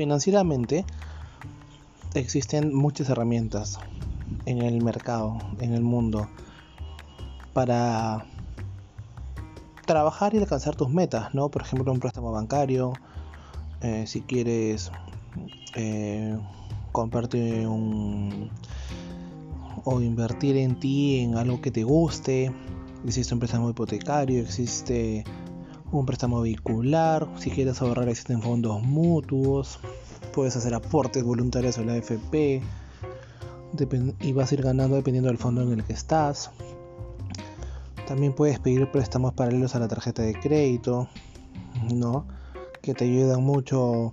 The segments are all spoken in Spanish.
Financieramente existen muchas herramientas en el mercado, en el mundo, para trabajar y alcanzar tus metas, ¿no? Por ejemplo, un préstamo bancario, eh, si quieres eh, comprarte un o invertir en ti en algo que te guste, existe un préstamo hipotecario, existe un préstamo vehicular, si quieres ahorrar existen fondos mutuos, puedes hacer aportes voluntarios a la AFP y vas a ir ganando dependiendo del fondo en el que estás. También puedes pedir préstamos paralelos a la tarjeta de crédito, ¿no? Que te ayudan mucho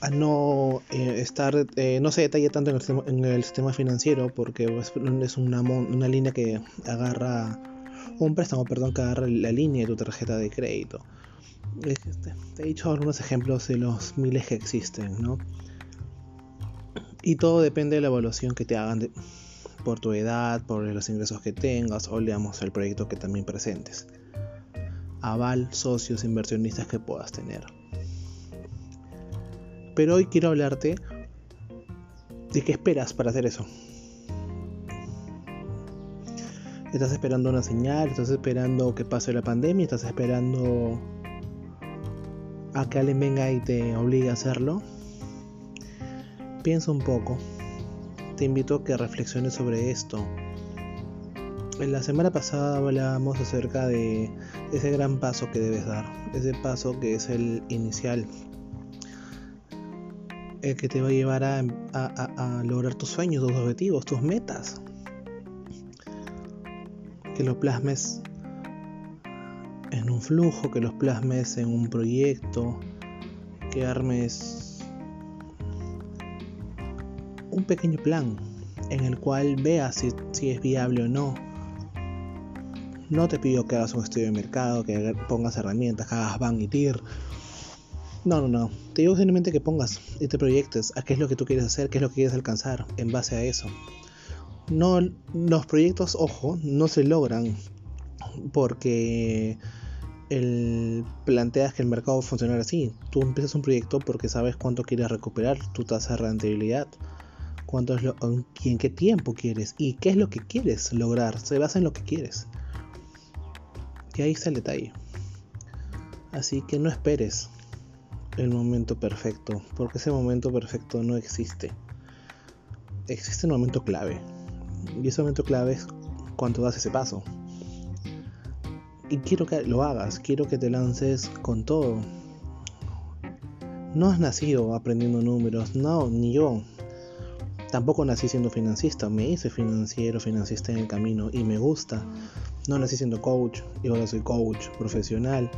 a no eh, estar, eh, no se detalla tanto en el, sistema, financiero porque es una, una línea que agarra, un préstamo, perdón, que agarra la línea de tu tarjeta de crédito. Este, te he dicho algunos ejemplos de los miles que existen, ¿no? Y todo depende de la evaluación que te hagan por tu edad, por los ingresos que tengas o leamos el proyecto que también presentes. Aval, socios, inversionistas que puedas tener. Pero hoy quiero hablarte de qué esperas para hacer eso. ¿Estás esperando una señal? ¿Estás esperando que pase la pandemia? ¿Estás esperando a que alguien venga y te obligue a hacerlo? Piensa un poco. Te invito a que reflexiones sobre esto. En la semana pasada hablábamos acerca de ese gran paso que debes dar, ese paso que es el inicial, el que te va a llevar a, lograr tus sueños, tus objetivos, tus metas. Que lo plasmes en un flujo, que los plasmes en un proyecto, que armes un pequeño plan en el cual veas si, si es viable o no. No te pido que hagas un estudio de mercado, que pongas herramientas, que hagas ban y tir no, no, no. Te digo simplemente que pongas y te proyectes a qué es lo que tú quieres hacer, qué es lo que quieres alcanzar en base a eso. No, los proyectos, ojo, no se logran porque el, planteas que el mercado va a funcionar así. Tú empiezas un proyecto porque sabes cuánto quieres recuperar tu tasa de rentabilidad, cuánto es lo, en qué tiempo quieres y qué es lo que quieres lograr. Se basa en lo que quieres. Y ahí está el detalle. Así que no esperes el momento perfecto, porque ese momento perfecto no existe. Existe un momento clave. Y ese momento clave es cuando das ese paso. Y quiero que lo hagas, quiero que te lances con todo. No has nacido aprendiendo números, no, ni yo. Tampoco nací siendo financista, me hice financiero, financista en el camino y me gusta. No nací siendo coach y ahora soy coach profesional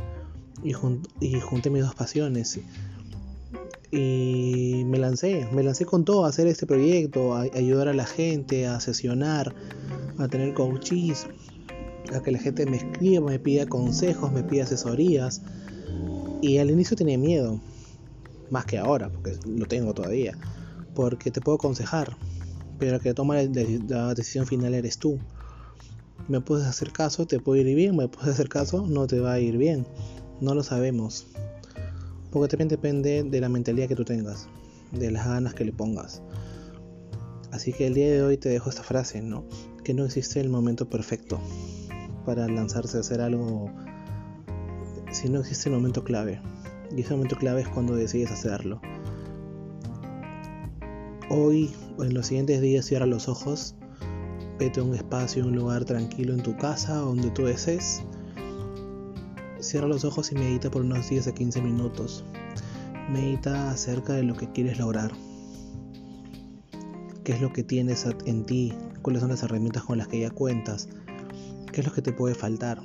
y, junté mis dos pasiones. Y me lancé, me lancé con todo a hacer este proyecto, a, ayudar a la gente, a sesionar, a tener coaches, a que la gente me escriba, me pida consejos, me pida asesorías. Y al inicio tenía miedo, más que ahora, porque lo tengo todavía, porque te puedo aconsejar, pero que toma la decisión final eres tú. Me puedes hacer caso, te puede ir bien, me puedes hacer caso, no te va a ir bien. No lo sabemos. Porque también depende de la mentalidad que tú tengas, de las ganas que le pongas. Así que el día de hoy te dejo esta frase, ¿no? Que no existe el momento perfecto para lanzarse a hacer algo, si no existe el momento clave. Y ese momento clave es cuando decides hacerlo. Hoy o en los siguientes días cierra los ojos, vete a un espacio, un lugar tranquilo en tu casa, donde tú desees Cierra los ojos y medita por unos 10 a 15 minutos. Medita acerca de lo que quieres lograr. ¿Qué es lo que tienes en ti? ¿Cuáles son las herramientas con las que ya cuentas? ¿Qué es lo que te puede faltar?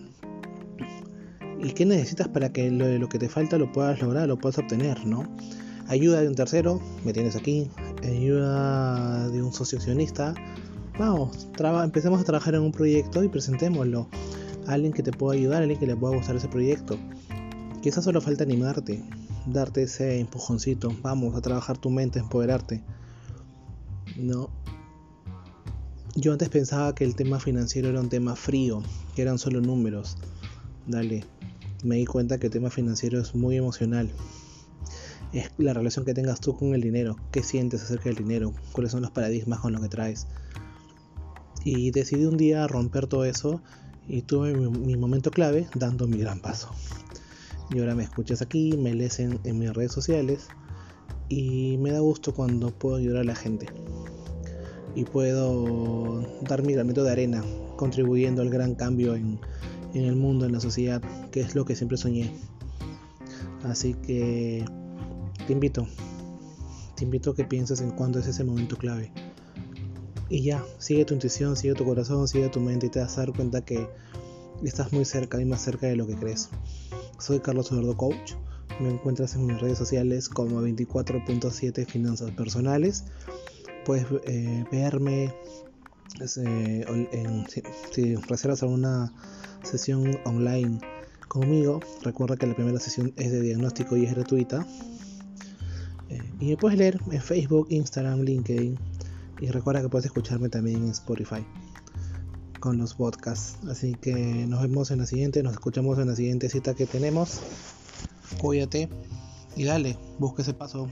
¿Y qué necesitas para que lo, lo que te falta lo puedas lograr, lo puedas obtener, ¿no? Ayuda de un tercero, me tienes aquí. Ayuda de un socio accionista. Vamos, empecemos a trabajar en un proyecto y presentémoslo alguien que te pueda ayudar, alguien que le pueda gustar ese proyecto. Quizás solo falta animarte, darte ese empujoncito, vamos a trabajar tu mente, empoderarte. No. Yo antes pensaba que el tema financiero era un tema frío, que eran solo números. Dale, me di cuenta que el tema financiero es muy emocional. es la relación que tengas tú con el dinero, qué sientes acerca del dinero, cuáles son los paradigmas con lo que traes. Y decidí un día romper todo eso y tuve mi, momento clave dando mi gran paso. Y ahora me escuchas aquí, me lees en, mis redes sociales y me da gusto cuando puedo ayudar a la gente y puedo dar mi granito de arena contribuyendo al gran cambio en, en el mundo, en la sociedad, que es lo que siempre soñé. Así que te invito, te invito a que pienses en cuándo es ese momento clave. Y ya, sigue tu intuición, sigue tu corazón, sigue tu mente y te vas a dar cuenta que estás muy cerca y más cerca de lo que crees. Soy Carlos Eduardo Coach. Me encuentras en mis redes sociales como 24.7 Finanzas Personales. Puedes eh, verme eh, si, si reservas alguna sesión online conmigo. Recuerda que la primera sesión es de diagnóstico y es gratuita. Eh, y me puedes leer en Facebook, Instagram, LinkedIn. Y recuerda que puedes escucharme también en Spotify con los podcasts. Así que nos vemos en la siguiente, nos escuchamos en la siguiente cita que tenemos. Cuídate y dale, busca ese paso